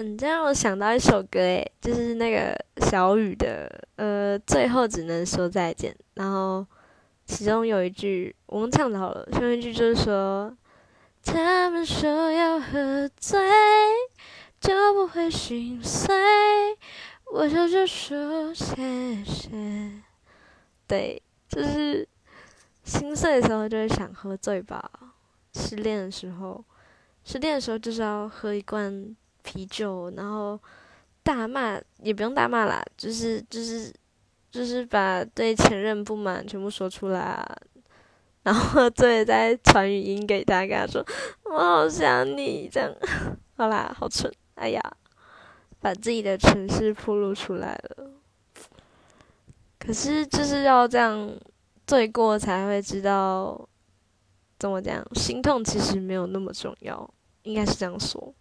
嗯，这让我想到一首歌，诶，就是那个小雨的，呃，最后只能说再见。然后其中有一句我们唱的好了，其中一句就是说，他们说要喝醉就不会心碎，我就就说谢谢。对，就是心碎的时候就会想喝醉吧，失恋的时候，失恋的时候就是要喝一罐。啤酒，然后大骂也不用大骂啦，就是就是就是把对前任不满全部说出来啊，然后对再传语音给他，跟他说我好想你，这样好啦，好蠢，哎呀，把自己的城市铺露出来了。可是就是要这样醉过才会知道怎么讲，心痛其实没有那么重要，应该是这样说。